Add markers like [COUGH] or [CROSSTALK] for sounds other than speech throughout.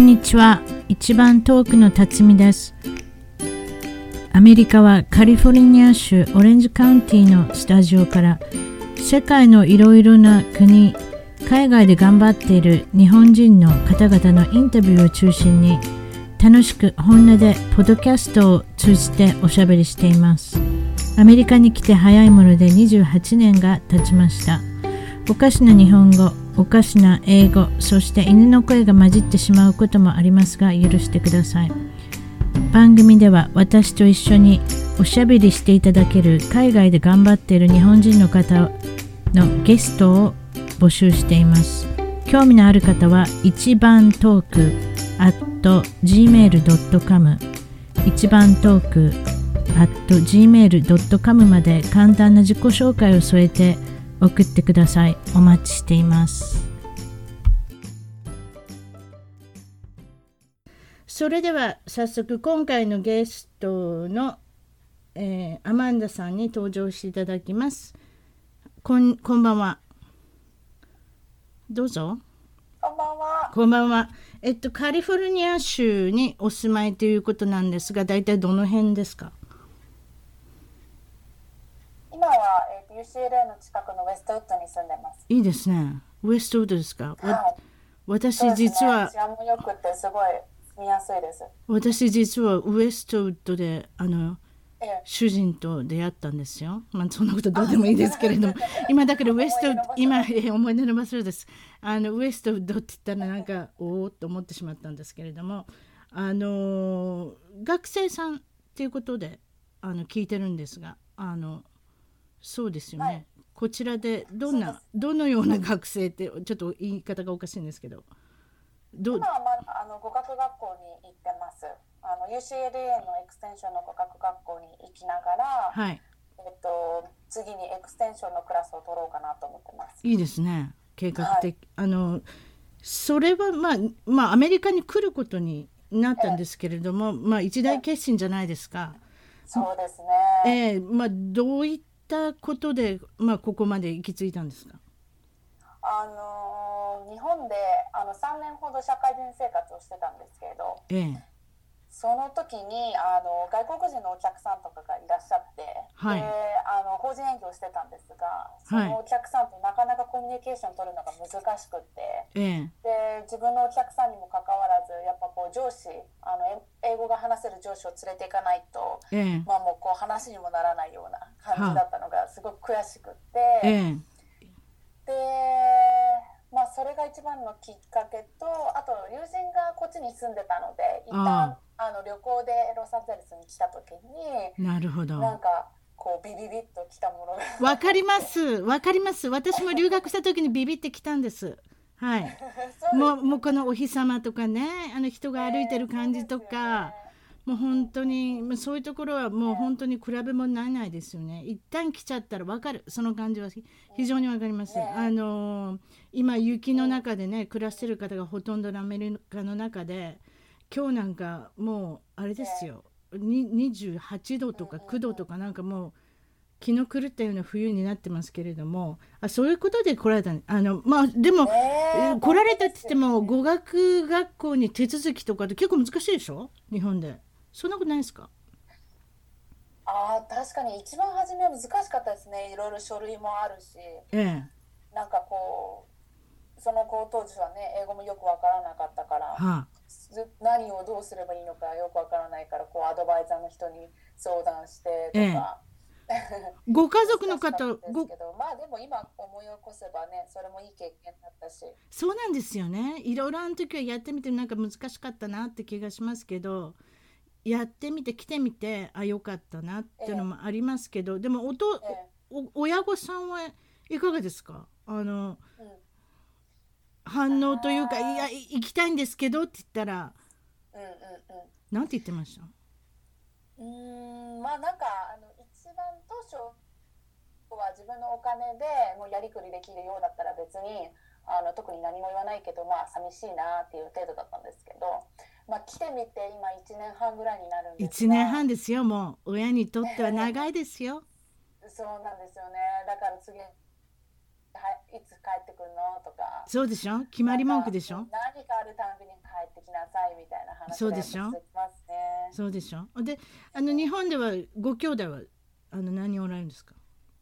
んにちは。一番遠くの辰巳です。アメリカはカリフォルニア州オレンジカウンティのスタジオから世界のいろいろな国海外で頑張っている日本人の方々のインタビューを中心に楽しく本音でポッドキャストを通じておしゃべりしています。アメリカに来て早いもので28年が経ちました。おかしな日本語おかしな英語そして犬の声が混じってしまうこともありますが許してください。番組では私と一緒におしゃべりしていただける海外で頑張っている日本人の方のゲストを募集しています。興味のある方は一番トーク at gmail.com 一番トーク at gmail.com まで簡単な自己紹介を添えて送ってください。お待ちしています。それでは早速今回のゲストの、えー、アマンダさんに登場していただきます。こんこんばんは。どうぞ。こんばんは。こんばんは。えっとカリフォルニア州にお住まいということなんですが大体どの辺ですか？今は、えー、UCLA の近くのウェストウッドに住んでます。いいですね。ウエストウッドですか、はい、私実は、治安も良くてすごい住みやすいです。私実はウエストウッドであのええ、主人と出会ったんですよ。まあそんなことどうでもいいですけれども。今だからウエストウッド今えー思い出の場所です。あのウエストウッドって言ったらなんかおおっと思ってしまったんですけれども。あのー学生さんっていうことであの聞いてるんですがあのそうですよね。はいこちらでどんなどのような学生ってちょっと言い方がおかしいんですけどどう？今は、まあ、あの語学学校に行ってます。あの UCLA のエクステンションの語学学校に行きながら、はいえっと、次にエクステンションのクラスを取ろうかなと思ってます。いいですね計画的、あのそれはまあまあアメリカに来ることになったんですけれども、まあ一大決心じゃないですか。そうですえね。えまあどういったことでまあここまで行き着いたんですか？あの日本であの3年ほど社会人生活をしてたんですけれど、ええその時にあの外国人のお客さんとかがいらっしゃって、はい。であの法人営業してたんですがそのお客さんとなかなかコミュニケーション取るのが難しくってええ。で自分のお客さんにもかかわらずやっぱこう上司あのえ英語が話せる上司を連れていかないと、ええ。まあ、もうこう話にもならないような感じだったのがすごく悔しくって。ええ。でまあそれが一番のきっかけとあと友人がこっちに住んでたので一旦あの旅行でロサンゼルスに来た時になるほど。なんかこうビビビッときたものがわかりますわかります。私も留学した時にビビってきたんです。はい。[LAUGHS] もうもうこのお日様とかねあの人が歩いてる感じとか。もう本当にまあそういうところはもう本当に比べ物にならないですよね。一旦来ちゃったらわかるその感じはひ非常にわかります。ねあのー今雪の中でね暮らしてる方がほとんどのアメリカの中で今日なんかもうあれですよ、に28度とか9度とかなんかもう気の狂ったような冬になってますけれども。あそういうことで来られたあのまあでも、ねえー来られたって言っても語学学校に手続きとかって結構難しいでしょ？日本で。そんなことないですか？あー確かに。一番初めは難しかったですね。いろいろ書類もあるし。ええ。なんかこうその子当時はね英語もよくわからなかったから。はあ。ず何をどうすればいいのかよくわからないからこうアドバイザーの人に相談してとか。[LAUGHS] ご家族の方ごまあでも今思い起こせばねそれもいい経験だったし。そうなんですよね。いろいろあの時はやってみてなんか難しかったなって気がしますけどやってみて来てみてあよかったなっていうのもありますけど、でもおとえお親御さんはいかがですか？あのえうん反応というか「あーいやい行きたいんですけど」って言ったらうんうんなんて言ってました？うんまあなんかあの一番当初は自分のお金でもうやりくりできるようだったら別にあの特に何も言わないけどまあ寂しいなっていう程度だったんですけど、まあ、来てみて今1年半ぐらいになるんです1が年半ですよもう。親にとっては長いですよ。[LAUGHS] そうなんですよね。だから次かいつ帰ってくるのとか。そうでしょ？決まり文句でしょ？何かあるたびに帰ってきなさいみたいな話そうでしょ？そうでしょ？であの日本ではご兄弟はあの何人おられるんですか？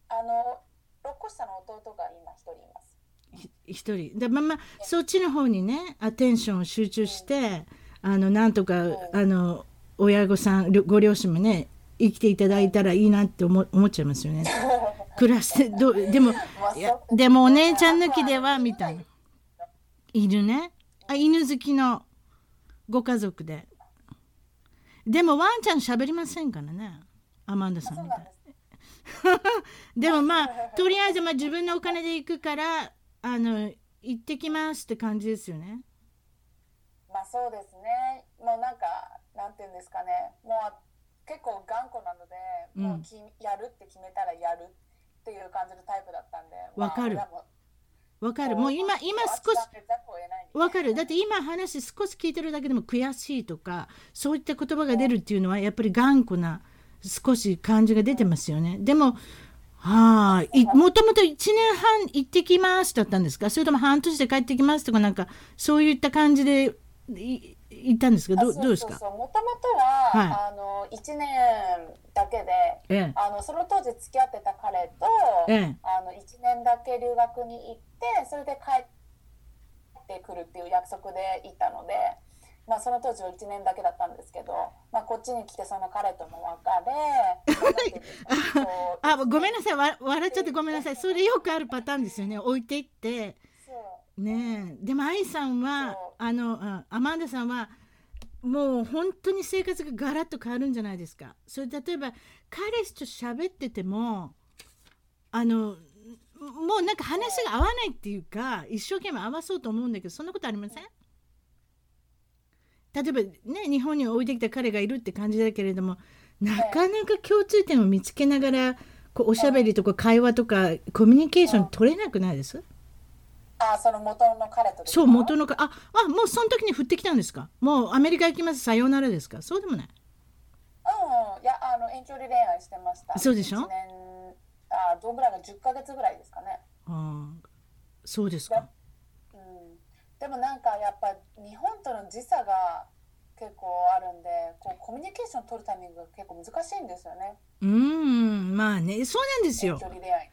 あの6個下の弟が今一人います。ひ一人。でまあまあそっちの方にねアテンションを集中して、あのなんとか、あの親御さんご両親もね生きていただいたらいいなって思思っちゃいますよね。[LAUGHS] 暮らしてどうでもまあいやでもお姉ちゃん抜きではみたいな。犬ね。あ犬好きのご家族で。でもワンちゃん喋りませんからね。アマンダさんみたいなでもまあとりあえずまあ自分のお金で行くからあの行ってきますって感じですよね。まあそうですね。もうなんかなんていうんですかね。もう結構頑固なので、うん。もうきやるって決めたらやるっていう感じのタイプだったんでわかる。わかる。もう今今少しわかる。だって今話少し聞いてるだけでも悔しいとかそういった言葉が出るっていうのはやっぱり頑固な少し感じが出てますよね。でもはい。もともと1年半行ってきますだったんですか？それとも半年で帰ってきますとかなんかそういった感じでい行ったんですかどうどうですか？もともとは、はい。あの1年だけでええ。あのその当時付き合ってた彼と、ええ。あの1年だけ留学に行ってそれで帰ってくるっていう約束で行ったので、まあ、その当時は1年だけだったんですけど、まあ、こっちに来てその彼とも別れ [LAUGHS] あごめんなさい。わ笑っちゃってごめんなさい。それよくあるパターンですよね。置いていってねえ。でも愛さんはあのうん。アマンダさんはもう本当に生活がガラッと変わるんじゃないですか。それ例えば彼氏と喋っててもあのもうなんか話が合わないっていうか一生懸命合わそうと思うんだけどそんなことありません？例えばね日本に置いてきた彼がいるって感じだけれどもなかなか共通点を見つけながらこうおしゃべりとか会話とかコミュニケーション取れなくないです？あその元の彼とそう元のかああもうその時に降ってきたんですか？もうアメリカ行きます。さようならですか？そうでもない。うん、いや、あの遠距離恋愛してました。そうでしょ？一年あどんぐらいか、10ヶ月ぐらいですかね。あーそうですか。うん、でもなんかやっぱ日本との時差が結構あるんで、こうコミュニケーション取るタイミングが結構難しいんですよね。うーん。まあねそうなんですよ。遠距離恋愛。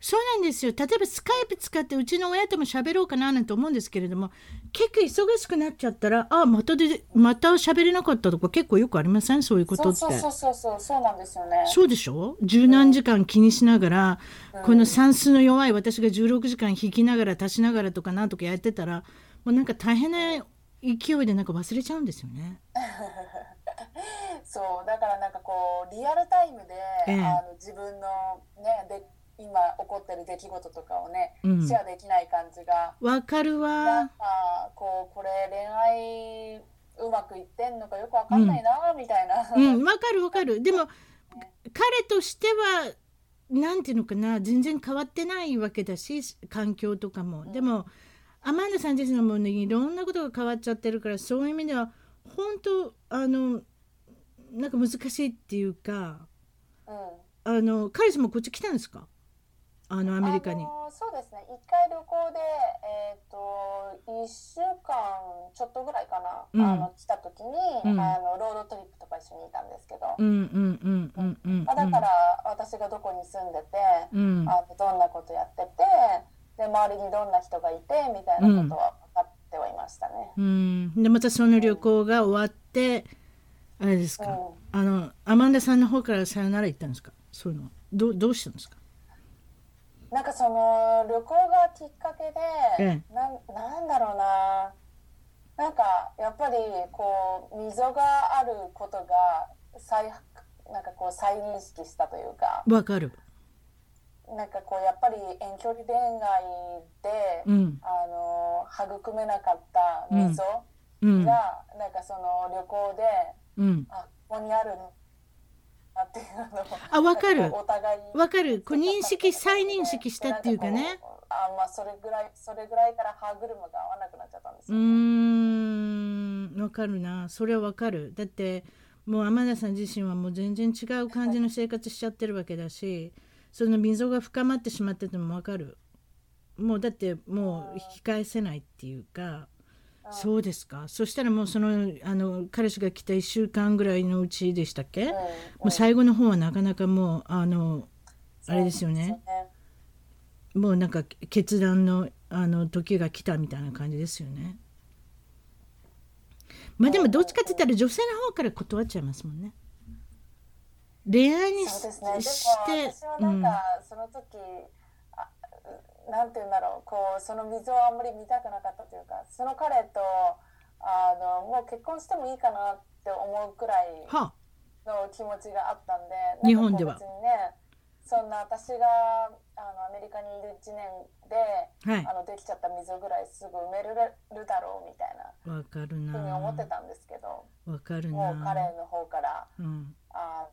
そうなんですよ。例えばスカイプ使ってうちの親とも喋ろうかななんて思うんですけれども結構忙しくなっちゃったらあまたでまた喋れなかったとか結構よくありません？そういうことって。そうそうそうそうそうなんですよね。そうでしょ？十何時間気にしながら、この算数の弱い私が16時間引きながら足しながらとかなんとかやってたらもうなんか大変な勢いでなんか忘れちゃうんですよね。[LAUGHS] そうだからなんかこうリアルタイムで、ええ。あの自分のねで今起こってる出来事とかをね、うんシェアできない感じが。わかるなんわ。かこうこれ恋愛うまくいってんのかよくわかんないな、みたいな、うん、わかるわかる。でも彼としてはなんていうのかな全然変わってないわけだし環境とかも。でもアマンダさん自身のものにいろんなことが変わっちゃってるからそういう意味では本当あのなんか難しいっていうかうんあの彼氏もこっち来たんですか？あのアメリカに。あのそうですね。一回旅行でえっ、と1週間ちょっとぐらいかな、うん。あの来た時に、うん。あのロードトリップとか一緒にいたんですけど、うんうんうんうんうん。まあ、だから私がどこに住んでて、うん。あのどんなことやっててで周りにどんな人がいてみたいなことは分かってはいましたね。うん。でまたその旅行が終わってあれですか、うん。あのアマンダさんの方からさよなら言ったんですか？そういうのは。どうどうしたんですか？なんかその旅行がきっかけで、えなんなんだろうな。なんかやっぱりこう溝があることが再なんかこう再認識したというか。わかる。なんかこうやっぱり遠距離恋愛で、うん。あの育めなかった溝うん。が、なんかその旅行でうん。あここにあるのをあわかる。なんこうお互いに。わかる。こう認識再認識したっていうかね。あまあそれぐらいそれぐらいから歯車が合わなくなっちゃったんですうよ、ーん。わかるな。それはわかる。だってもう天田さん自身はもう全然違う感じの生活しちゃってるわけだしその溝が深まってしまっててもわかる。もうだってもう引き返せないっていうか、うんそうですか。そしたらもうそのあの彼氏が来た1週間ぐらいのうちでしたっけ、うん。もう最後の方はなかなかもうあのあれですよね。ね。もうなんか決断のあの時が来たみたいな感じですよね。まあでもどっちかって言ったら女性の方から断っちゃいますもんね。恋愛にしそうですね。私はなんか、その時、あなんて言うんだろう、こうその溝をあんまり見たくなかったというか、その彼とあのもう結婚してもいいかなって思うくらいの気持ちがあったんで、日本では。別にね、そんな私があのアメリカにいる1年で、あはい。あのできちゃった溝ぐらいすぐ埋めるだろうみたいなわかるふうにな思ってたんですけど、わかるもう彼なの方から。うん。あ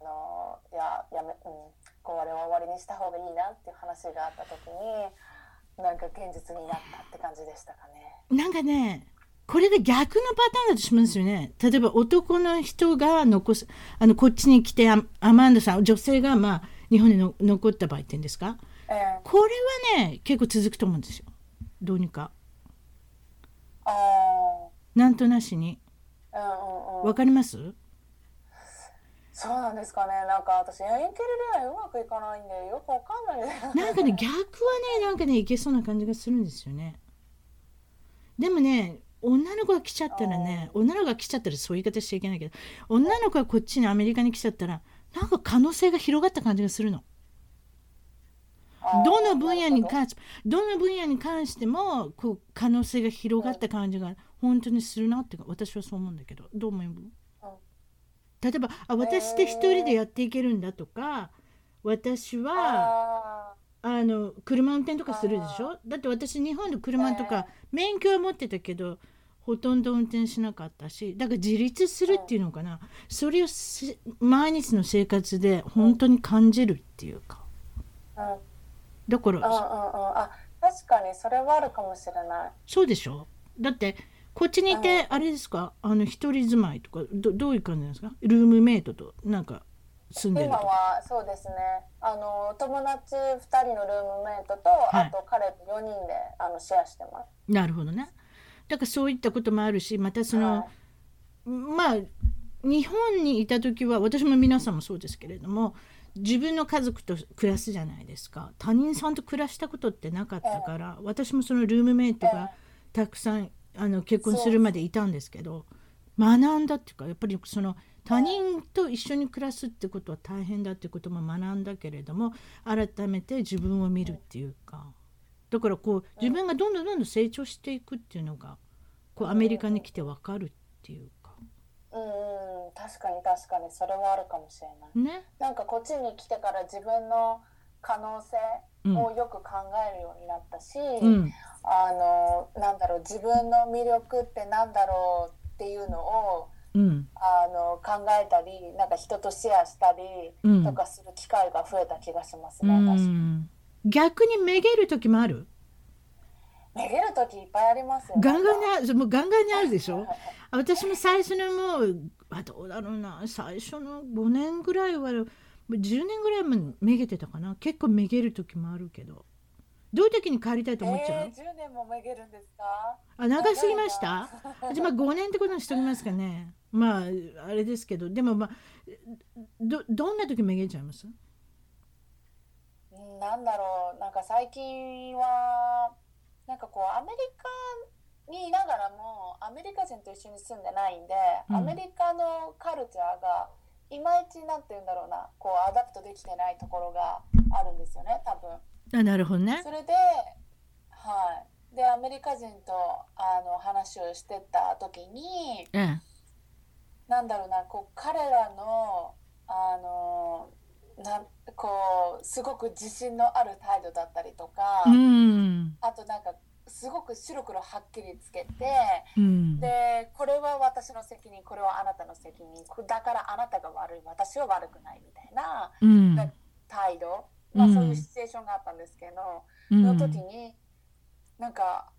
のいややめ、うん、これは終わりにした方がいいなっていう話があった時になんか現実になったって感じでしたかね。なんかねこれが逆のパターンだとしますよね。例えば男の人が残すあのこっちに来てアアマンダさん女性がまあ日本にの残った場合って言うんですか？ええ。これはね結構続くと思うんですよ。どうにか。あなんとなしに。ーうんうん。かります？そうなんですかね。なんか私遠距離恋愛うまくいかないんでよくわかんない。んですなんかね [LAUGHS] 逆はねなんかねいけそうな感じがするんですよね。でもね女の子が来ちゃったらね女の子が来ちゃったらそういう言い方しちゃいけないけど女の子がこっちにアメリカに来ちゃったらなんか可能性が広がった感じがするの。どの分野に関しど。の分野に関してもこう可能性が広がった感じが本当にするなって私はそう思うんだけどどう思う例えばあ私で一人でやっていけるんだとか私はああの車運転とかするでしょ？だって私日本で車とか免許は持ってたけどほとんど運転しなかったしだから自立するっていうのかな。それをせ毎日の生活で本当に感じるっていうか。ーうん。だかうんうんうんらあ確かにそれはあるかもしれない。そうでしょ？だってこっちにいてあれですか？あの一人住まいとかどどういう感じなんですか？ルームメイトとなんか住んでる今はそうですね。あの友達2人のルームメイトと、はい。あと彼と4人であのシェアしてます。なるほどね。だからそういったこともあるしまたその、はい。まあ日本にいた時は私も皆さんもそうですけれども自分の家族と暮らすじゃないですか。他人さんと暮らしたことってなかったから私もそのルームメイトがたくさんあの結婚するまでいたんですけど学んだっていうかやっぱりその他人と一緒に暮らすってことは大変だってことも学んだけれども改めて自分を見るっていうかだからこう自分がどんどんどんどん成長していくっていうのがこうアメリカに来て分かるっていうかうんうん確かに確かにそれはあるかもしれない。ね。なんかこっちに来てから自分の可能性をよく考えるようになったし、うん。あのなんだろう自分の魅力ってなんだろうっていうのをうん。あの考えたりなんか人とシェアしたりうん。とかする機会が増えた気がしますうね。私。ん逆にめげる時もある？めげる時いっぱいありますよ。ガンガンにある。もうガンガンにあるでしょ？あ私も最初のもうあどうだろうな。最初の5年ぐらいは10年ぐらいもめげてたかな？結構めげる時もあるけど。どういう時に帰りたいと思っちゃう、えー、10年もめげるんですか？あ長すぎました？じゃあまあ5年ってことにしておきますかね。まああれですけど。でもまあどどんな時めげちゃいます？うんなんだろう。なんか最近はなんかこうアメリカにいながらもアメリカ人と一緒に住んでないんで、うん。アメリカのカルチャーがいまいちなんて言うんだろうなこう adapt できてないところがあるんですよね多分。あなるほどね。それではい。でアメリカ人とあの話をしてた時にええ。なんだろうなこう彼らのあのなんこうすごく自信のある態度だったりとか、うん。あとなんかすごく白黒はっきりつけてうん。でこれは私の責任これはあなたの責任。だからあなたが悪い。私は悪くないみたいなうん。態度、まあ、うんそういうシチュエーションがあったんですけど、うん。の時になんか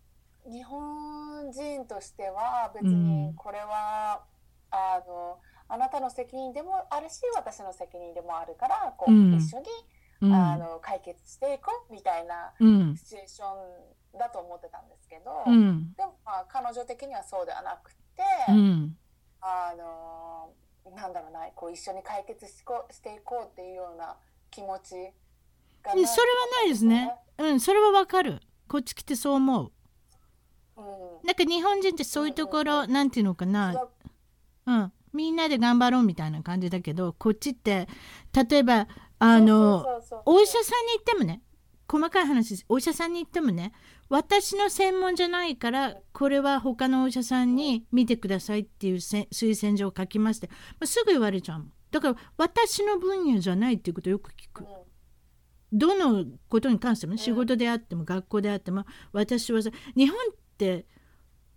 日本人としては別にこれは、あのあなたの責任でもあるし私の責任でもあるからこう、うん。一緒にうん。あの解決していこうみたいなうん。シチュエーションだと思ってたんですけど、うん。でも、まあ、彼女的にはそうではなくて、うん。あのなんだろうなこう一緒に解決しこしていこうっていうような気持ちがそれはないですね。うん、それはわかる。こっち来てそう思う。うん、なんか日本人ってそういうところ、なんていうのかな、そううん、みんなで頑張ろうみたいな感じだけど、こっちって、例えば、あの、お医者さんに行ってもね、細かい話です。お医者さんに行ってもね、私の専門じゃないから、これは他のお医者さんに見てくださいっていうせ推薦状を書きまして、まあ、すぐ言われちゃうもん。だから、私の分野じゃないっていうことをよく聞く。うんどのことに関してもねん仕事であっても学校であっても私はさ日本って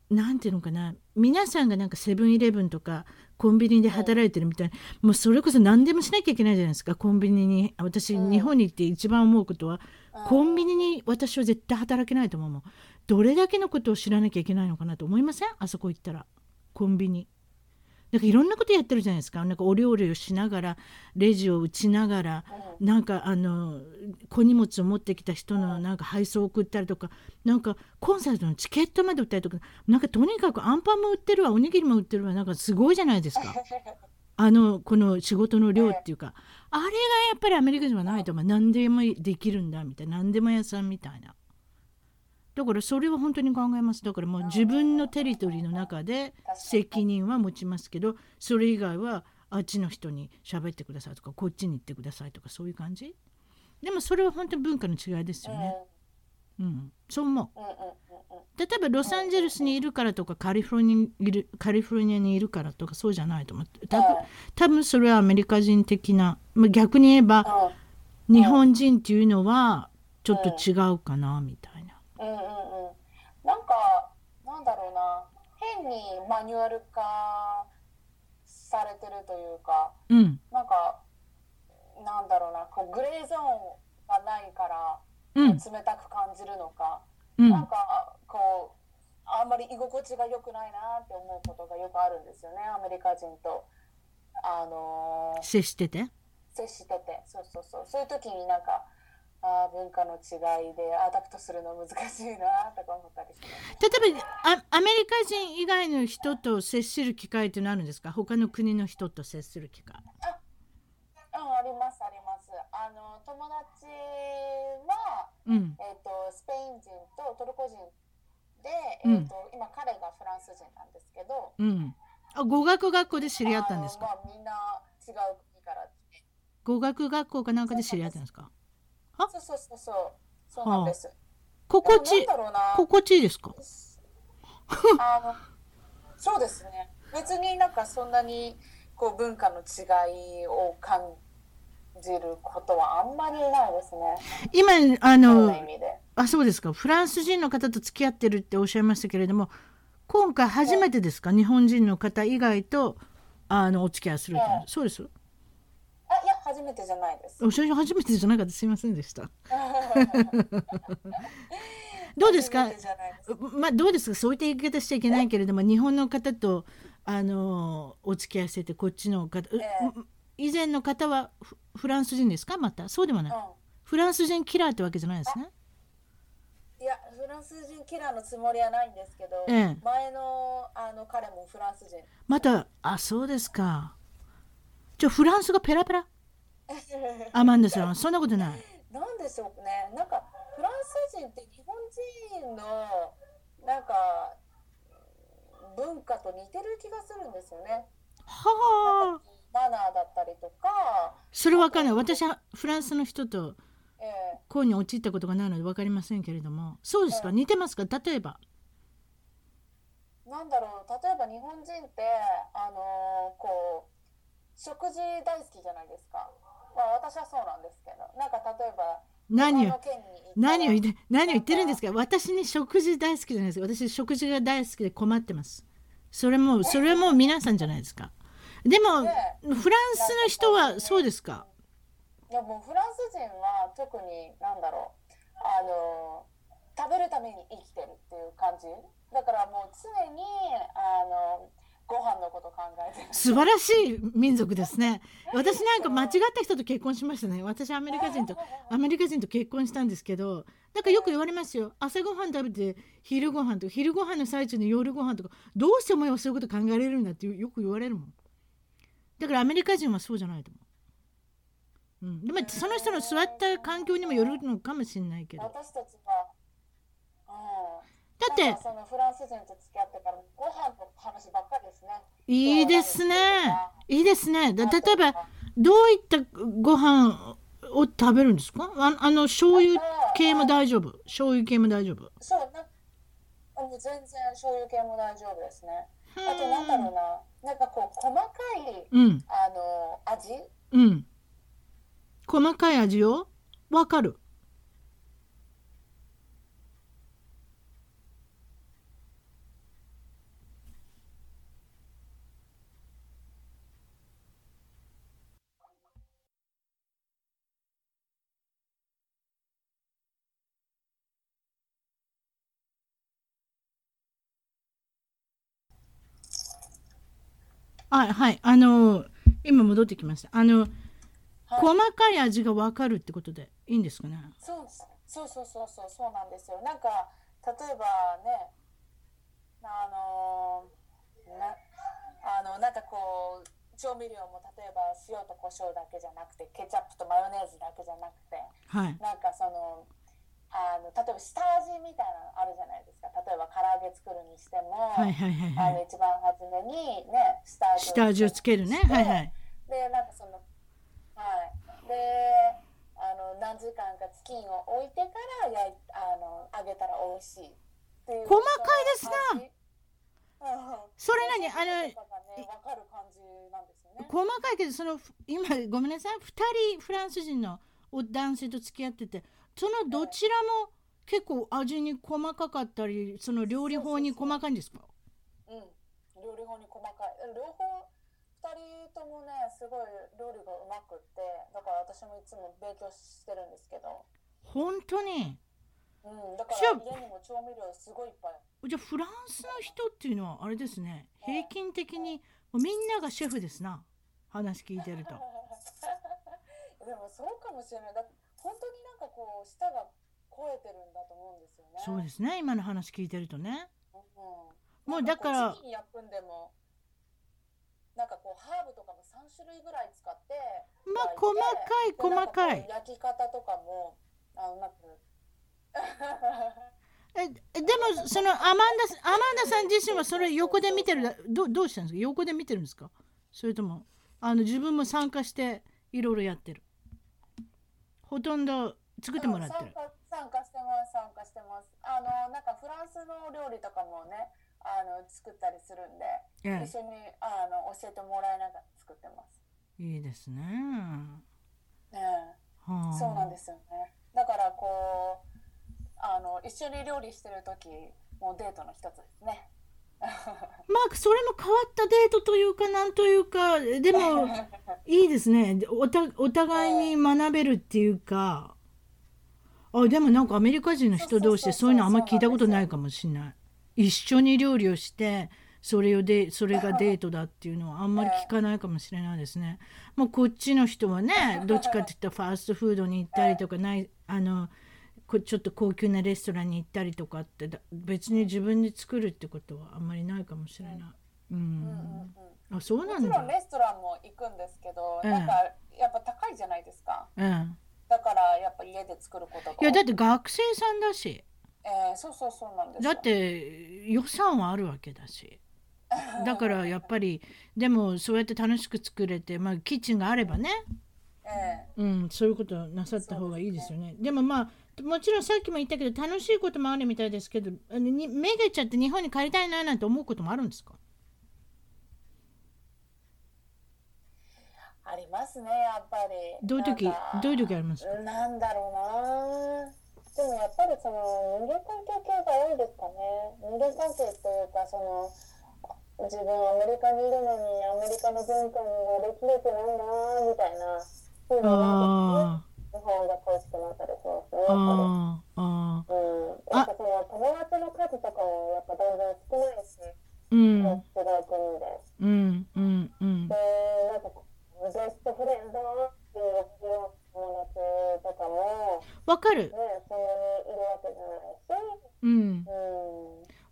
なんていうのかな皆さんがなんかセブンイレブンとかコンビニで働いてるみたいな、もうそれこそ何でもしなきゃいけないじゃないですか。コンビニに。私、うん。日本に行って一番思うことは、うん。コンビニに私は絶対働けないと思うもん。どれだけのことを知らなきゃいけないのかなと思いません？あそこ行ったら。コンビニ。なんかいろんなことやってるじゃないですか。なんかお料理をしながらレジを打ちながら、なんかあの小荷物を持ってきた人のなんか配送を送ったりとかなんかコンサートのチケットまで売ったりとかなんかとにかくアンパンも売ってるわおにぎりも売ってるわなんかすごいじゃないですか。[LAUGHS] あのこの仕事の量っていうか。あれがやっぱりアメリカ人はないと思う何でもできるんだみたいな。何でも屋さんみたいなだからそれは本当に考えます。だからもう自分のテリトリーの中で責任は持ちますけどそれ以外はあっちの人に喋ってくださいとかこっちに行ってくださいとかそういう感じ？でもそれは本当に文化の違いですよね、うん、そう思う。例えばロサンゼルスにいるからとかカリフォルニアにいるカリフォルニアにいるからとかそうじゃないと思って。多分多分それはアメリカ人的な、まあ、逆に言えばうん。日本人っていうのはちょっと違うかなみたいな。うんうんうん。なんかなんだろうな。変にマニュアル化されてるというかうん。なんかなんだろうな。こうグレーゾーンがないからうん。冷たく感じるのか、うん。なんかこうあんまり居心地が良くないなって思うことがよくあるんですよね。アメリカ人と、あのー接してて。接してて。そうそうそう。そういう時になんかあー文化の違いで adapt するの難しいなとか思ったりします。例えばあアメリカ人以外の人と接する機会ってのあるんですか？他の国の人と接する機会。うん、ありますあります。あの友達は、うん。えっ、とスペイン人とトルコ人で、うん。えっ、と今彼がフランス人なんですけど、うん、あ語学学校で知り合ったんですか？まあみんな違う国から語学学校かなんかで知り合ったんですか？あそうそうそうそうそうなんです。心地でもなんだろうな。心地いいですか？[LAUGHS] あのそうですね。別になんかそんなにこう文化の違いを感じることはあんまりないですね。今あの。あそうですかフランス人の方と付き合ってるっておっしゃいましたけれども今回初めてですか？日本人の方以外とあのお付き合いするっていうのはええそうです初めてじゃないです。おそれ初めてじゃなかった。すいませんでした。[LAUGHS] どうですか？まあどうですか？そういった言い方しちゃいけないけれども日本の方とあのお付き合いしててこっちの方、うえ。う以前の方はフフランス人ですか？また？そうではない、うフランス人キラーってわけじゃないですね？ん、いやフランス人キラーのつもりはないんですけど、ええ。前のあの彼もフランス人。またあそうですか。じゃあフランスがペラペラ？アマンダさんはそんなことない。なんでしょうね。なんかフランス人って日本人のなんか文化と似てる気がするんですよね。はあ。マナーだったりとか、それわかんない。私はフランスの人とええ。恋に陥ったことがないので分かりませんけれども。そうですか。ええ似てますか？例えば。なんだろう。例えば日本人ってあのーこう食事大好きじゃないですか。まあ私はそうなんですけど、なんか例えば何を何を言って何を言ってるんですか？私に食事大好きじゃないです。か私食事が大好きで困ってます。それもそれも皆さんじゃないですか。でもねフランスの人はそうですか？いやもうフランス人は特になんだろう。あの食べるために生きてるっていう感じ。だからもう常にあえて。る素晴らしい民族ですね。私なんか間違った人と結婚しましたね。私アメリカ人とアメリカ人と結婚したんですけどなんかよく言われますよ。朝ごはん食べて昼ご飯とか昼ご飯の最中に夜ご飯とかどうしてお前はそういうこと考えれるんだってよく言われるもん。だからアメリカ人はそうじゃないと思う、うん、でもその人の座った環境にもよるのかもしれないけど。私たちだってそのフランス人と付き合ってからご飯の話ばっかりですね。いいですね。いいですね。で例えばどういったご飯を食べるんですか？ああの醤油系も大丈夫？醤油系も大丈夫？そうな全然醤油系も大丈夫ですね。あとなんだろうな。なんかこう細かいうん。あの味？うん。細かい味を？わかるあはい。あの今戻ってきました。あの、はい。細かい味がわかるってことでいいんですかね？そうそうそうそうそうそうなんですよ。なんか例えばねあのなあのなんかこう調味料も例えば塩と胡椒だけじゃなくてケチャップとマヨネーズだけじゃなくてはい。なんかそのあの例えば下味みたいなのあるじゃないですか例えば唐揚げ作るにしても、はいはいはいはい。あの一番初めにね下味下味をつけるね。はいはい。でなんかそのはい。であの何時間かチキンを置いてから焼いあの揚げたら美味しいっていう細かいですな。その味うん。それ何？あの細かいけどその今ごめんなさい。2人フランス人のお男性と付き合っててそのどちらも結構味に細かかったりその料理法に細かいんですか？うん。料理法に細かい。両方二人ともねすごい料理がうまくってだから私もいつも勉強してるんですけど。本当に？うんだから家にも調味料すごいいっぱい。じゃあフランスの人っていうのはあれですね。平均的にみんながシェフですな。話聞いてると。[LAUGHS] でもそうかもしれない。だ本当になんかこう舌が超えてるんだと思うんですよね。そうですね今の話聞いてるとね。うんもうだからなんこうチキン焼くんでもなんかこうハーブとかも3種類ぐらい使ってまあ細かい細かい。焼き方とかもあうまく。えでもそのアマンダアマンダさん自身はそれ横で見てるどどうしたんですか？横で見てるんですか？それともあの自分も参加していろいろやってる。ほとんど作ってもらってる。うん参加してます参加してます。あのなんかフランスの料理とかもねあの作ったりするんで、え一緒にあの教えてもらいながら作ってます。えいいですね。ねえ。はあ。そうなんですよね。だからこうあの一緒に料理してる時もうデートの一つですね。[LAUGHS] まあそれも変わったデートというかなんというかでも [LAUGHS] いいですね。でおたお互いに学べるっていうかあでもなんかアメリカ人の人同士でそういうのあんま聞いたことないかもしれない一緒に料理をしてそれをでそれがデートだっていうのはあんまり聞かないかもしれないですね。[LAUGHS] もうこっちの人はねどっちかっていったらファーストフードに行ったりとかないあのこちょっと高級なレストランに行ったりとかってだ別に自分で作るってことはあんまりないかもしれない。ううんうんうんん、あそうもなんだ。ちろんレストランも行くんですけど、ええなんかやっぱ高いじゃないですか。うん。だからやっぱ家で作ることがい。やだって学生さんだし。えーそうそうそうなんですよ。だって予算はあるわけだし。だからやっぱりでもそうやって楽しく作れて、まあ、キッチンがあればね、えうん、そういうことなさった方がいいですよね。でもまあもちろんさっきも言ったけど楽しいこともあるみたいですけどあのにめげちゃって日本に帰りたいななんて思うこともあるんですか？ありますねやっぱり。どういう時なんかどういう時ありますか？なんだろうな。でもやっぱりその人間関係系が多いですかね。人間関係というかその自分アメリカにいるのにアメリカの文化ができれてないなみたいな。そういうのがあ日本が恋しくなったりしますね。あああありうん。やっぱその友達の数とかもやっぱだんだん少ないし、うん違う国で。うんうでベストフレンドっていう友達とかもわかる、ね、そんなにいるわけじゃないしうん。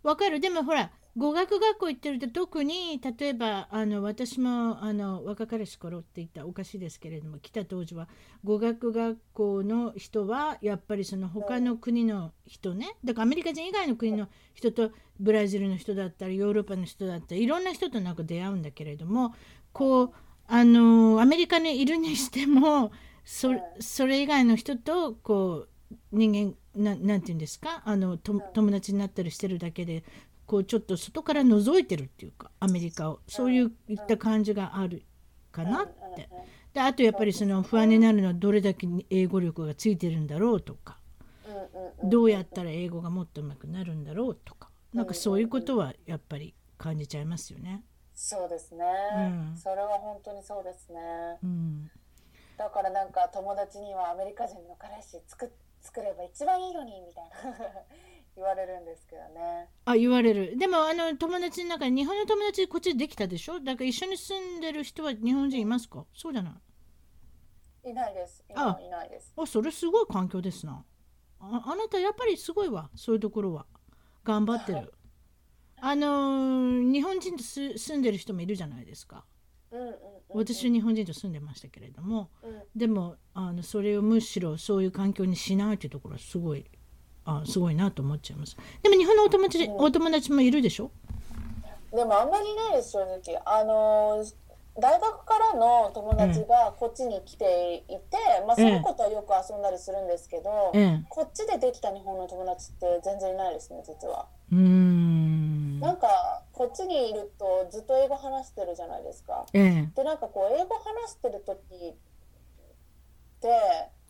わ、うん、かる。でもほら語学学校行ってると特に例えばあの私もあの若か氏し頃って言ったおかしいですけれども来た当時は語学学校の人はやっぱりその他の国の人ね。だからアメリカ人以外の国の人とブラジルの人だったりヨーロッパの人だったりいろんな人となんか出会うんだけれどもこうあのアメリカにいるにしてもそそれ以外の人とこう人間ななんて言うんですか？あのと友達になったりしてるだけでこうちょっと外から覗いてるっていうかアメリカを。そういった感じがあるかなって。であとやっぱりその不安になるのはどれだけ英語力がついてるんだろうとかどうやったら英語がもっと上手くなるんだろうとかなんかそういうことはやっぱり感じちゃいますよね。そうですね、うん。それは本当にそうですね。うん、だからなんか友達にはアメリカ人の彼氏作作れば一番いいのにみたいな。[LAUGHS] 言われるんですけどね。あ言われる。でもあの友達の中に日本の友達こっちでできたでしょ？だから一緒に住んでる人は日本人いますか？そうじゃない。いないです。あ。今いないです。あそれすごい環境ですな。ああなたやっぱりすごいわ。そういうところは。頑張ってるあのー日本人とす住んでる人もいるじゃないですか。うんうんうん私は日本人と住んでましたけれどもうん。でもあのそれをむしろそういう環境にしないというところはすごいあすごいなと思っちゃいます。でも日本のお友達お友達もいるでしょ？でもあんまりいないです正直。あのー大学からの友達がこっちに来ていて、まあその子とはよく遊んだりするんですけど、ええこっちでできた日本の友達って全然いないですね実は。うーんなんかこっちにいるとずっと英語話してるじゃないですか。ええ。でなんかこう英語話してる時って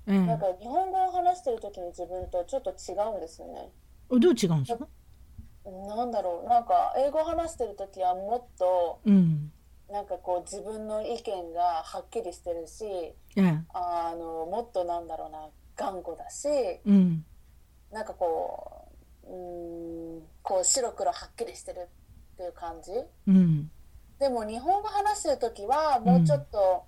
ええ。なんか日本語を話してる時に自分とちょっと違うんですよね。どう違うんですか？なんだろう。なんか英語話してる時はもっとうん。なんかこう自分の意見がはっきりしてるしええ。あのもっとなんだろうな頑固だしうん。なんかこううーん。こう白黒はっきりしてるっていう感じ？うん。でも日本語話してる時はもうちょっと、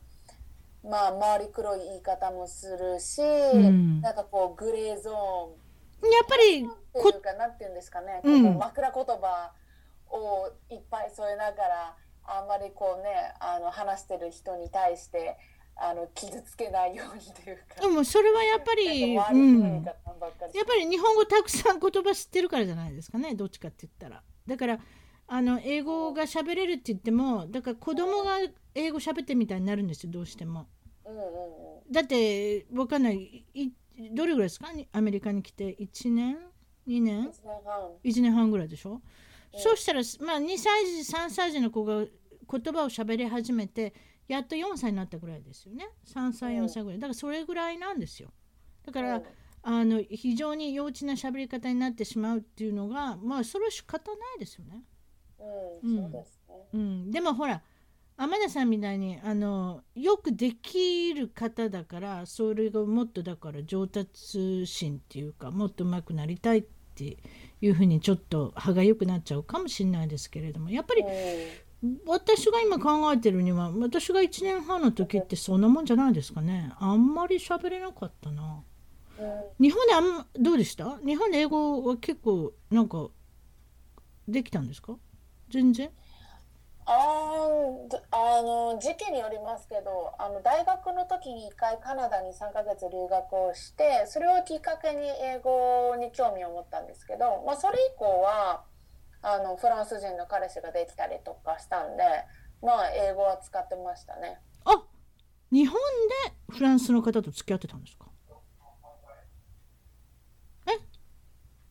まあ周り黒い言い方もするし、ん。なんかこうグレーゾーン。やっぱりっていこうかなんていうんですかね、うんこう枕言葉をいっぱい添えながらあんまりこうねあの話してる人に対してあの傷つけないようにというか。でもそれはやっぱり、うん、やっぱり日本語たくさん言葉知ってるからじゃないですかねどっちかって言ったら。だからあの英語が喋れるって言ってもだから子供が英語喋ってみたいになるんですよどうしても。うんうんうん。だってわかんない。いどれぐらいですか？にアメリカに来て。1年？2年？一年半。1年半ぐらいでしょ、そうしたら、まあ、2歳児3歳児の子が言葉を喋り始めてやっと4歳になったぐらいですよね。3歳4歳ぐらい。だからそれぐらいなんですよ。だから、うんあの非常に幼稚な喋り方になってしまうっていうのがまあそれは仕方ないですよね、うん、そうですね。うん、でもほら天田さんみたいにあのよくできる方だからそれがもっとだから上達心っていうかもっと上手くなりたいっていうふうにちょっと歯が良くなっちゃうかもしれないですけれどもやっぱり私が今考えてるには私が1年半の時ってそんなもんじゃないですかね。あんまり喋れなかったな。うん日本であんどうでした？日本で英語は結構なんかできたんですか？全然？ああの時期によりますけどあの大学の時に1回カナダに3ヶ月留学をしてそれをきっかけに英語に興味を持ったんですけど、まあ、それ以降はあのフランス人の彼氏ができたりとかしたんでまあ英語は使ってましたね。あ日本でフランスの方と付き合ってたんですか？え？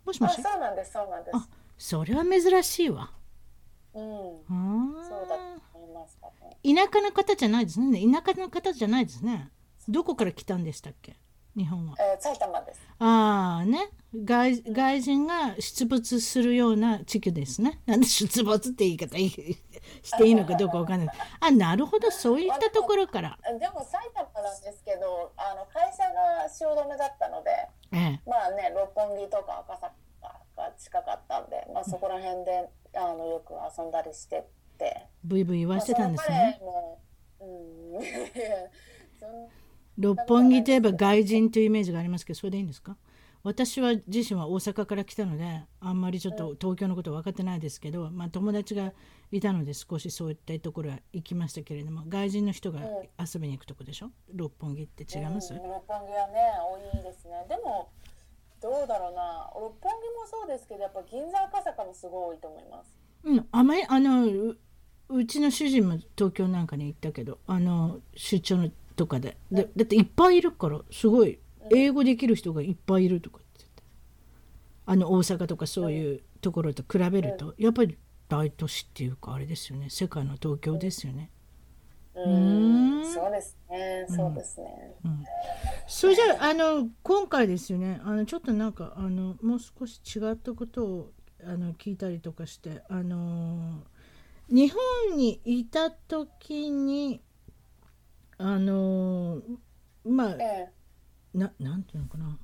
もしもあしそうなんですそうなんです。あそれは珍しいわ。うん、あそうだと思いますかね。ー田舎の方じゃないですね。田舎の方じゃないですね。どこから来たんでしたっけ？日本は。えー埼玉です。ああね外外人が出没するような地区ですね。[LAUGHS] なんで出没って言い方 [LAUGHS] していいのかどうかわかんない。あなるほど。そういったところから。でも埼玉なんですけどあの会社が汐留だったので。ええ。まあね、六本木とか赤坂が近かったんで、まあ、そこら辺であのよく遊んだりしてって。ブイブイ言わまあしてたん。ですね [LAUGHS] 六本木といえば外人というイメージがありますけどそれでいいんですか？私は自身は大阪から来たのであんまりちょっと東京のこと分かってないですけど、まあ、友達がいたので少しそういったところは行きましたけれども外人の人が遊びに行くとこでしょ？六本木って違います、うん六本木はね多いですね。でもどうだろうな。六本木もそうですけどやっぱ銀座赤坂もすごい多いと思います。うん、あまりあのううちの主人も東京なんかに行ったけどあの出張のとかで。でだっていっぱいいるからすごい英語できる人がいっぱいいるとかってあの大阪とかそういうところと比べると、やっぱり大都市っていうかあれですよね。世界の東京ですよね。うん。そうですね。そうですね、それじゃああの今回ですよね。あのちょっとなんかあのもう少し違ったことをあの聞いたりとかしてあの日本にいた時にあのまあええななんていうのかな。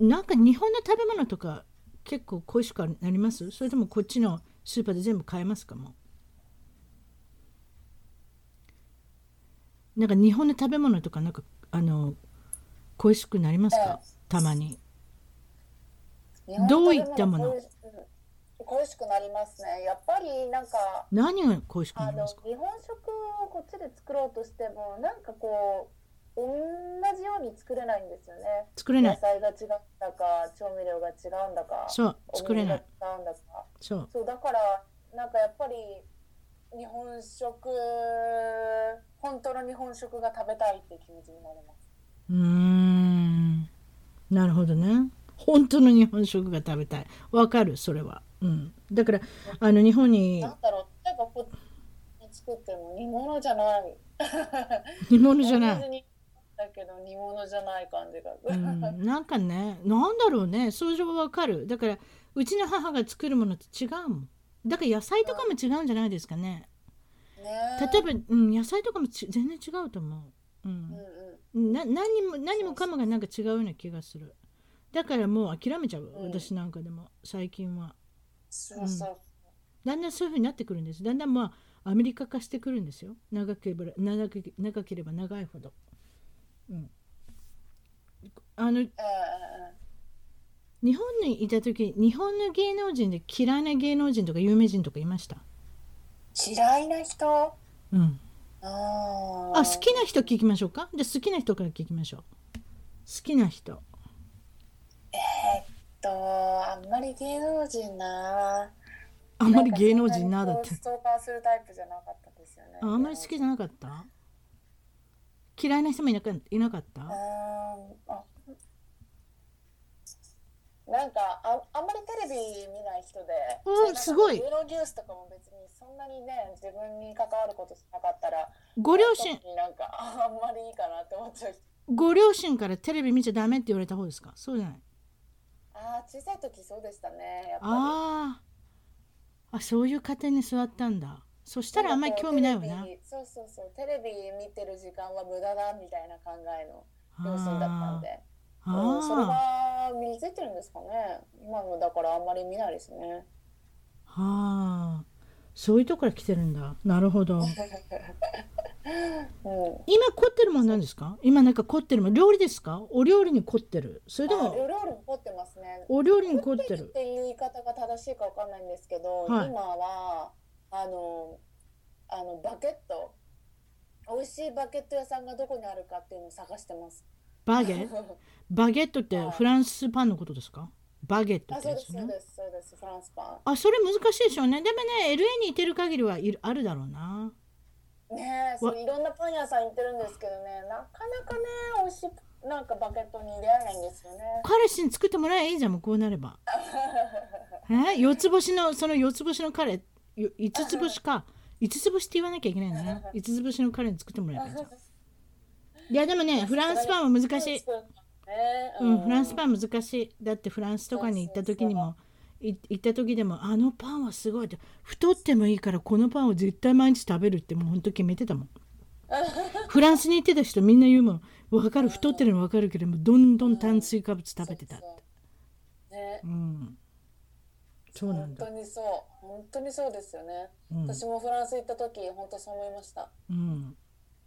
なんか日本の食べ物とか結構恋しくなります？それともこっちのスーパーで全部買えますかも？なんか日本の食べ物とかなんかあの恋しくなりますか？たまに。どういったもの？恋しくなりますね。やっぱりなんか何が恋しくなりますか？日本食をこっちで作ろうとしてもなんかこう同じように作れないんですよね。作れない。野菜が違うんだか調味料が違うんだかそう作れない。違うんだか。そう。そうだからなんかやっぱり日本食本当の日本食が食べたいって気持ちになります。うーん。なるほどね。本当の日本食が食べたい。わかるそれは。うん。だからあの日本になんだろう。例えばこっちに作っても煮物じゃない。煮物じゃない [LAUGHS] だけど煮物じゃない感じが、うん、なんかねなんだろうね。それはわかる。だからうちの母が作るものと違うもん。だから野菜とかも違うんじゃないですかね。ね例えば、うん、野菜とかもち全然違うと思う、ううんん、うん。な何も何もかもがなんか違うような気がする。だからもう諦めちゃう、うん。私なんかでも最近は。そうそう、だんだんそういうふうになってくるんです。だんだんまあアメリカ化してくるんですよ。長ければ長け長ければ長いほど、うん、あのええ日本にいた時日本の芸能人で嫌いな芸能人とか有名人とかいました、嫌いな人？うん、ああ好きな人聞きましょうか？で好きな人から聞きましょう。好きな人。とあんまり芸能人なあんまり芸能人なだって。ストーカーするタイプじゃなかったですよね。ああんまり好きじゃなかった？嫌いな人もいなかいなかった？なんかああんまりテレビ見ない人でうんすごい。芸能ニュースとかも別にそんなにね自分に関わることしなかったらご両親。なんか [LAUGHS] あんまりいいかなって思っちゃうご両親からテレビ見ちゃダメって言われた方ですか？そうじゃない？ああ小さい時そうでしたねやっぱり。あー。あそういう家庭に座ったんだそしたらあんまり興味ないわな。そうそうそう。テレビ見てる時間は無駄だみたいな考えの両親だったんで。うん、それあが身についてるんですかね。今のだからあんまり見ないですね。ー。はあそういうとこから来てるんだ。なるほど。[LAUGHS] うん。今凝ってるもんなんですか？今なんか凝ってるもん。料理ですか？お料理に凝ってる。それともあ料理も凝ってますね。お料理に凝ってっるていう言い方が正しいかわかんないんですけど、はい。今はあのあのバケット。美味しいバケット屋さんがどこにあるかっていうのを探してます。バゲ [LAUGHS] バゲットってフランスパンのことですか？バゲットね。ですそうですそうですフランスパあそれ難しいでしょうね。でもね LA にいてる限りはいるあるだろうな。ンねえそういろんなパン屋さん行ってるんですけどね。なかなかね美味しいなんかバケットに出会えないんですよね。彼氏に作ってもらえばいいじゃんもうこうなれば。[LAUGHS] え？四つ星のその四つ星の彼よ五つ星か五つ星って言わなきゃいけないんだね。五つ星の彼に作ってもらえばいいじゃん。いやでもねフランスパンは難しい。ねうん、フランスパン難しい。だってフランスとかに行った時にもい行った時でもあのパンはすごいって太ってもいいからこのパンを絶対毎日食べるってもう本当決めてたもん。[LAUGHS] フランスに行ってた人みんな言うもん。分かる太ってるの分かるけどもどんどん炭水化物食べてたって。ね。うんそうなんだ。本当にそう。本当にそうですよね、うん。私もフランス行った時本当そう思いました。うん。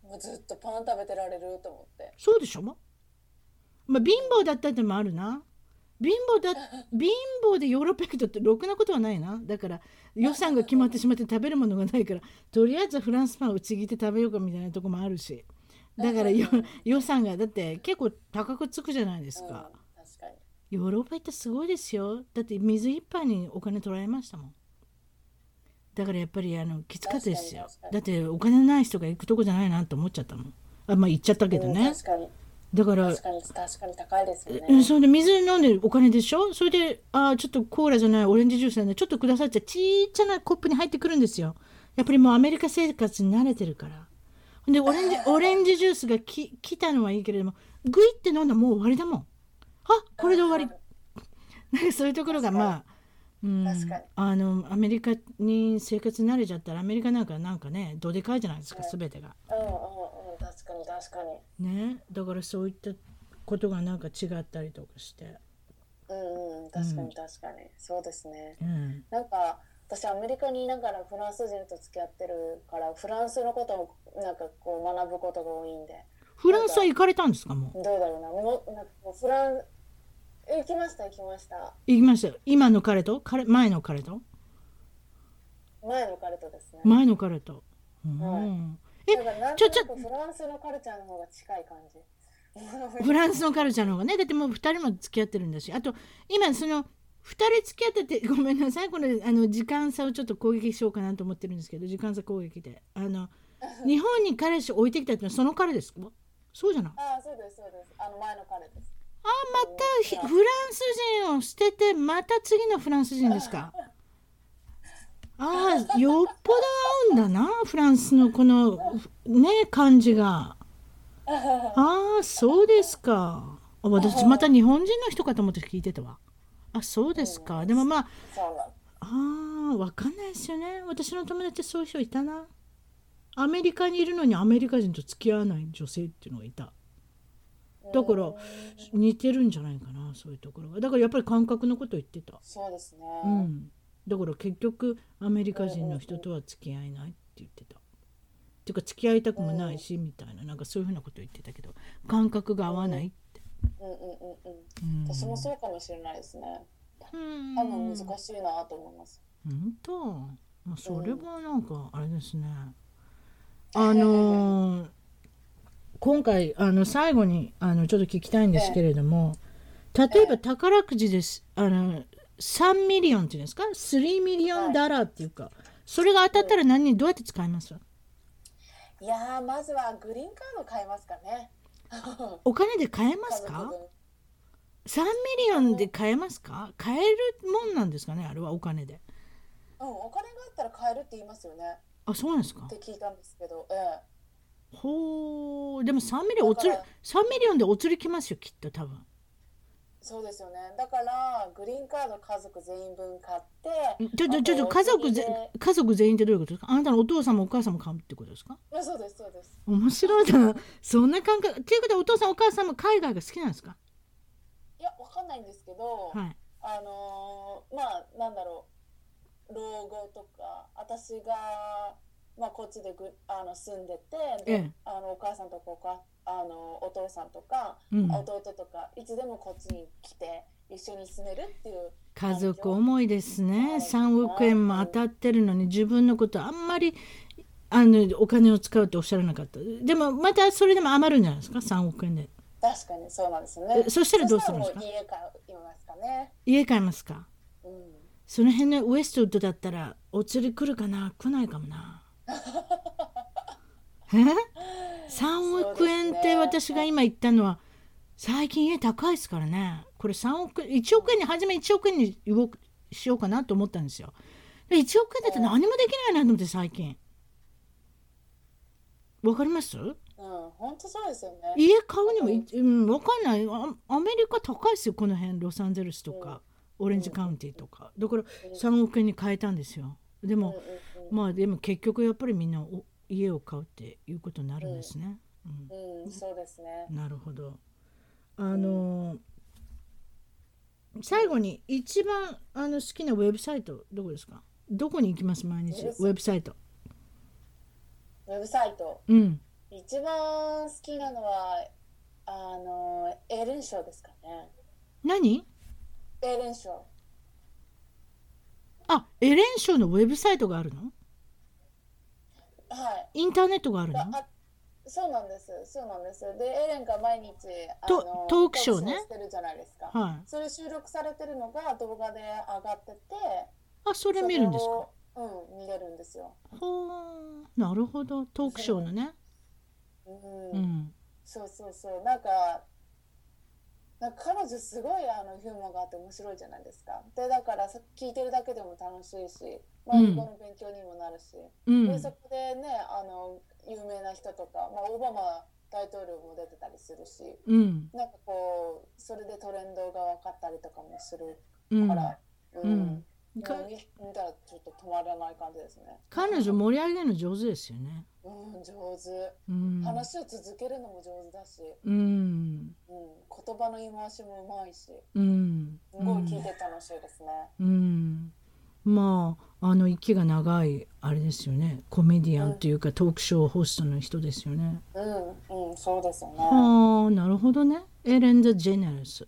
もうずっとパン食べてられると思って。そうでしょ？まあ貧乏だったってのもあるな。貧乏だ [LAUGHS] 貧乏でヨーロッパ行くとってろくなことはないな。だから予算が決まってしまって食べるものがないからとりあえずフランスパンをちぎって食べようかみたいなとこもあるし。だからよ予算がだって結構高くつくじゃないですうん、か、確かに。ヨーロッパ行ったらすごいですよ。だって水一杯にお金取られましたもん。だからやっぱりあのきつかったですよ。だってお金ない人が行くとこじゃないなと思っちゃったもん。あまあ行っちゃったけどうんね確かに。だから確かに、確かに高いですようんね。それで水飲んでるお金でしょ？それであーちょっとコーラじゃないオレンジジュースなんでちょっとくださいってちっちゃなコップに入ってくるんですよ。やっぱりもうアメリカ生活に慣れてるから。でオレンジ [LAUGHS] オレンジジュースがき来たのはいいけれどもグイって飲んだらもう終わりだもん。あこれで終わりなんかそういうところがまあうんあのアメリカに生活慣れちゃったらアメリカなんかなんかねどでかいじゃないですか全てが。うんうんうん、確かに確かに。ねだからそういったことがなんか違ったりとかして。うんうん、確かに確かに。そうですね。うんなんか私アメリカにいながらフランス人と付き合ってるからフランスのことをなんかこう学ぶことが多いんでフランスは行かれたんですかもうどうだろうなもうなんかフラン行きました行きました。行きました。よ今の彼と？彼前の彼と？前の彼とですね。前の彼と、うん。はえだからなんちょちょフランスのカルチャーの方が近い感じ。[LAUGHS] フランスのカルチャーの方がね。だってもう2人も付き合ってるんだし。あと今その2人付き合ってて [LAUGHS] ごめんなさい。これあの時間差をちょっと攻撃しようかなと思ってるんですけど時間差攻撃で。あの [LAUGHS] 日本に彼氏を置いてきたってのはその彼ですか？そうじゃない？ああそうですそうです。あの前の彼ですあまたひフランス人を捨ててまた次のフランス人ですか？ああよっぽど合うんだなフランスのこのね感じが。ああそうですか。あ私また日本人の人かと思って聞いてたわ。あそうですか。でもまああーわかんないですよね。私の友達そういう人いたな。アメリカにいるのにアメリカ人と付き合わない女性っていうのがいただから似てるんじゃないかなそういうところが。だからやっぱり感覚のこと言ってた。そうですね、うん。だから結局アメリカ人の人とは付き合えないって言ってた。っていうか付き合いたくもないしみたいな。なんかそういうふうなこと言ってたけど感覚が合わないって。うんうんうんうん。うん。私もそうかもしれないですね。うん。多分難しいなと思います。本当？まあそれはなんかあれですね、あのー [LAUGHS] 今回あの最後にあのちょっと聞きたいんですけれども例えば宝くじです。あの3 million っていうんですか？3 million dollar っていうかそれが当たったら何にどうやって使います？いやーまずはグリーンカード買いますかね。[LAUGHS] お金で買えますか？家族分。3 millionで買えますか？買えるもんなんですかねあれはお金で。うんお金があったら買えるって言いますよね。あそうなんですか？って聞いたんですけど、ええ、ほうでも3ミリおつりだか3 millionでお釣りきますよきっと多分。そうですよね。だからグリーンカード家族全員分買ってちょちょちょちょ家族ぜ家族全員ってどういうことですか？あなたのお父さんもお母さんも買うってことですか？あそうですそうです。面白いな。そんな感覚。っていうことはお父さんお母さんも海外が好きなんですか？いやわかんないんですけど、はい。あのーまあなんだろう。老後とか私が、まあ、こっちでぐあの住んでてで、ええ。あのお母さんとかおかあのお父さんとか、うん。弟とかいつでもこっちに来て一緒に住めるっていう家族思いですね。3億円も当たってるのに自分のことあんまりあのお金を使うっておっしゃらなかった。でもまたそれでも余るんじゃないですか？3億円で。確かにそうなんですよね。えそしたらどうするんですか？家買いますかね。家買いますか？うん。その辺のウエストウッドだったらお釣り来るかな？来ないかもなえ？3億円って私が今言ったのは最近家高いですからね。これ3億1億円に初め1億円に言おうしようかなと思ったんですよ。で1億円だって何もできないなと思って最近。わかります？うん本当そうですよね。家買うにもい、うん、わかんない。あアメリカ高いですよこの辺。ロサンゼルスとか、オレンジカウンティとか。だから3億円に変えたんですよ。でも、うんうんまあでも結局やっぱりみんなお家を買うっていうことになるんですね、うん、うん、そうですね。うん。なるほど。あのー最後に一番あの好きなウェブサイトどこですか？どこに行きます？毎日？ウェブサイト。ウェブサイト。ウェブサイト。うん。一番好きなのはあのエレン賞ですかね。何？エレン賞あエレン賞のウェブサイトがあるの？はい。インターネットがあるの？あそうなんです。そうなんです。でエレンが毎日あとのトークショーね。してるじゃないですか、はい。それ収録されてるのが動画で上がっててあそれ見るんですか？うん見れるんですよ。ほうなるほど。トークショーのね。うん、うん。そうそうそう。なんかなんか彼女すごいあのヒューモアがあって面白いじゃないですか。でだからさ聞いてるだけでも楽しいし、まあ、うん。英語の勉強にもなるし、うん。でそこでねあの有名な人とか、まあ、オバマ大統領も出てたりするし。うん。なんかこうそれでトレンドが分かったりとかもするうん。から、うん。うん見見たらちょっと止まらない感じですね。彼女盛り上げるの上手ですよねうん、上手。うん話を続けるのも上手だし、うんうん、言葉の言い回しもうまいし、うんすごい聞いて楽しいですね。うんまああの息が長いあれですよねコメディアンというかトークショーホストの人ですよね。うん、うん、そうですよね。はあなるほどねエレン・ザ・ジェネラス。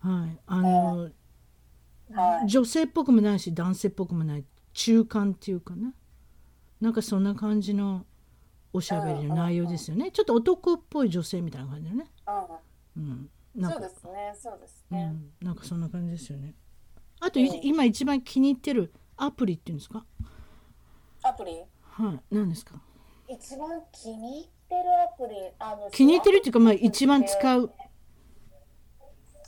はいあの、はい。女性っぽくもないし男性っぽくもない中間っていうかねなんかそんな感じのおしゃべりの内容ですよね。ちょっと男っぽい女性みたいな感じだよね。うん、うん、なんか。そうですね、そうですね。うん、なんかそんな感じですよね。あと、い今一番気に入ってるアプリっていうんですか？アプリ？はい。何ですか？一番気に入ってるアプリ、あの気に入ってるっていうか、まあ、一番使う。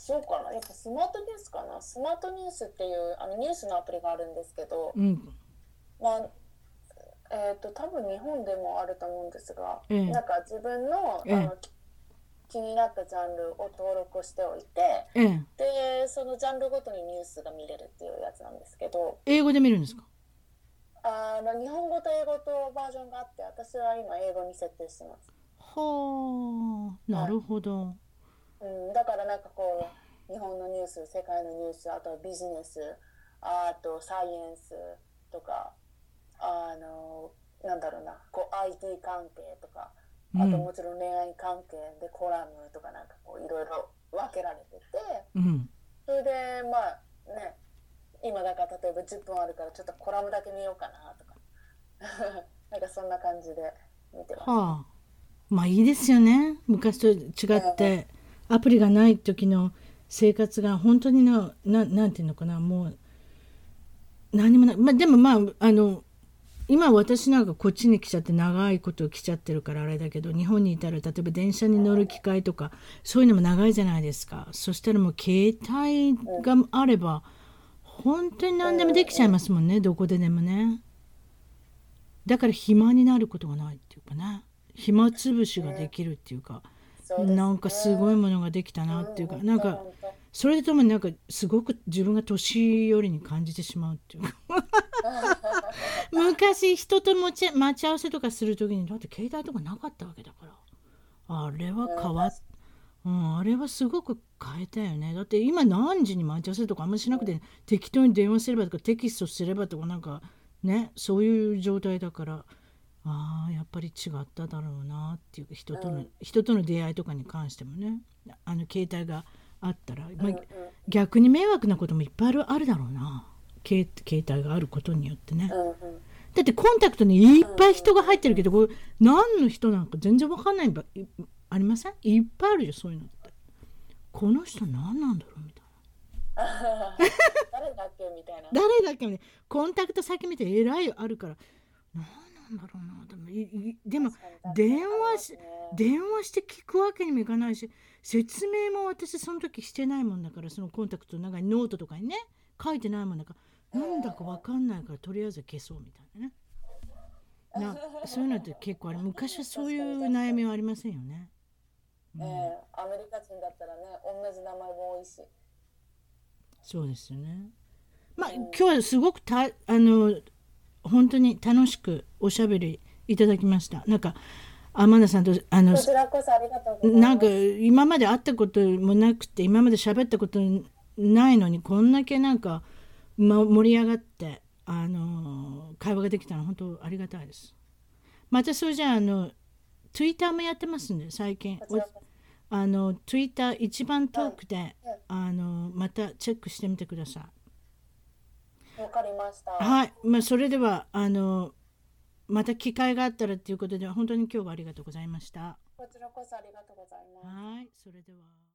そうかな、やっぱスマートニュースかな。スマートニュースっていうあのニュースのアプリがあるんですけど、うん、まあ、えっ、と多分日本でもあると思うんですが、ええなんか自分の,、ええあのき気になったジャンルを登録しておいて、ええ、でそのジャンルごとにニュースが見れるっていうやつなんですけど、英語で見るんですか？あの日本語と英語とバージョンがあって、私は今英語に設定してます。はあ、なるほど。うん、だからなんかこう日本のニュース世界のニュースあとはビジネスあとサイエンスとかあのなんだろうなこう IT 関係とかあとうんもちろん恋愛関係でコラムとかなんかこういろいろ分けられててうん、それでまあね今だから例えば10分あるからちょっとコラムだけ見ようかなとか。[LAUGHS] なんかそんな感じで見てます。はあ、まあいいですよね。昔と違って、アプリがない時の生活が本当にな、ななんていうのかな、もう。何もない、まあ、でも、まあ、あの。今私なんかこっちに来ちゃって長いこと来ちゃってるからあれだけど日本にいたら例えば電車に乗る機会とかそういうのも長いじゃないですかそしたらもう携帯があれば本当に何でもできちゃいますもんねどこででもねだから暇になることがないっていうかね暇つぶしができるっていうかなんかすごいものができたなっていうかうんなんかそれでともなんかすごく自分が年寄りに感じてしまうっていうか。昔人と待ち待ち合わせとかする時にだって携帯とかなかったわけだから。あれは変わっうん、あれはすごく変えたよね。だって今何時に待ち合わせとかあんましなくて、適当に電話すればとかテキストすればとかなんかねそういう状態だから。ああやっぱり違っただろうなっていうか人との、人との出会いとかに関してもね。あの携帯があったら、まあ逆に迷惑なこともいっぱいあるあるだろうな。携携帯があることによってね。うんうん。だってコンタクトにいっぱい人が入ってるけど、これ何の人なんか全然わかんないばいありません？いっぱいあるよそういうのって。この人何なんだろうみたい [LAUGHS] 誰だっけみたいな。な。誰だっけねコンタクト先見てえらいあるから。何なんだろうなでもいいでも電話し電話して聞くわけにもいかないし説明も私その時してないもんだからそのコンタクトの中にノートとかにね書いてないもんだからなんだかわかんないからとりあえず消そうみたいなね。なそういうのって結構あれ昔はそういう悩みはありませんよね。ええアメリカ人だったらね、同じ名前も多いし。そうですよね。まあ今日はすごくたあの本当に楽しくおしゃべりいただきました。なんか天田さんとあの。なんか今まで会ったこともなくて今まで喋ったことないのにこんだけなんか、ま、盛り上がってあの会話ができたの本当ありがたいです。またそれじゃああの Twitter もやってますんで最近こちらこあの Twitter 一番トークで、はいあのまたチェックしてみてください。わかりました。はい、まあ、それではあのまた機会があったらということで本当に今日はありがとうございました。こちらこそありがとうございます。はい、それでは。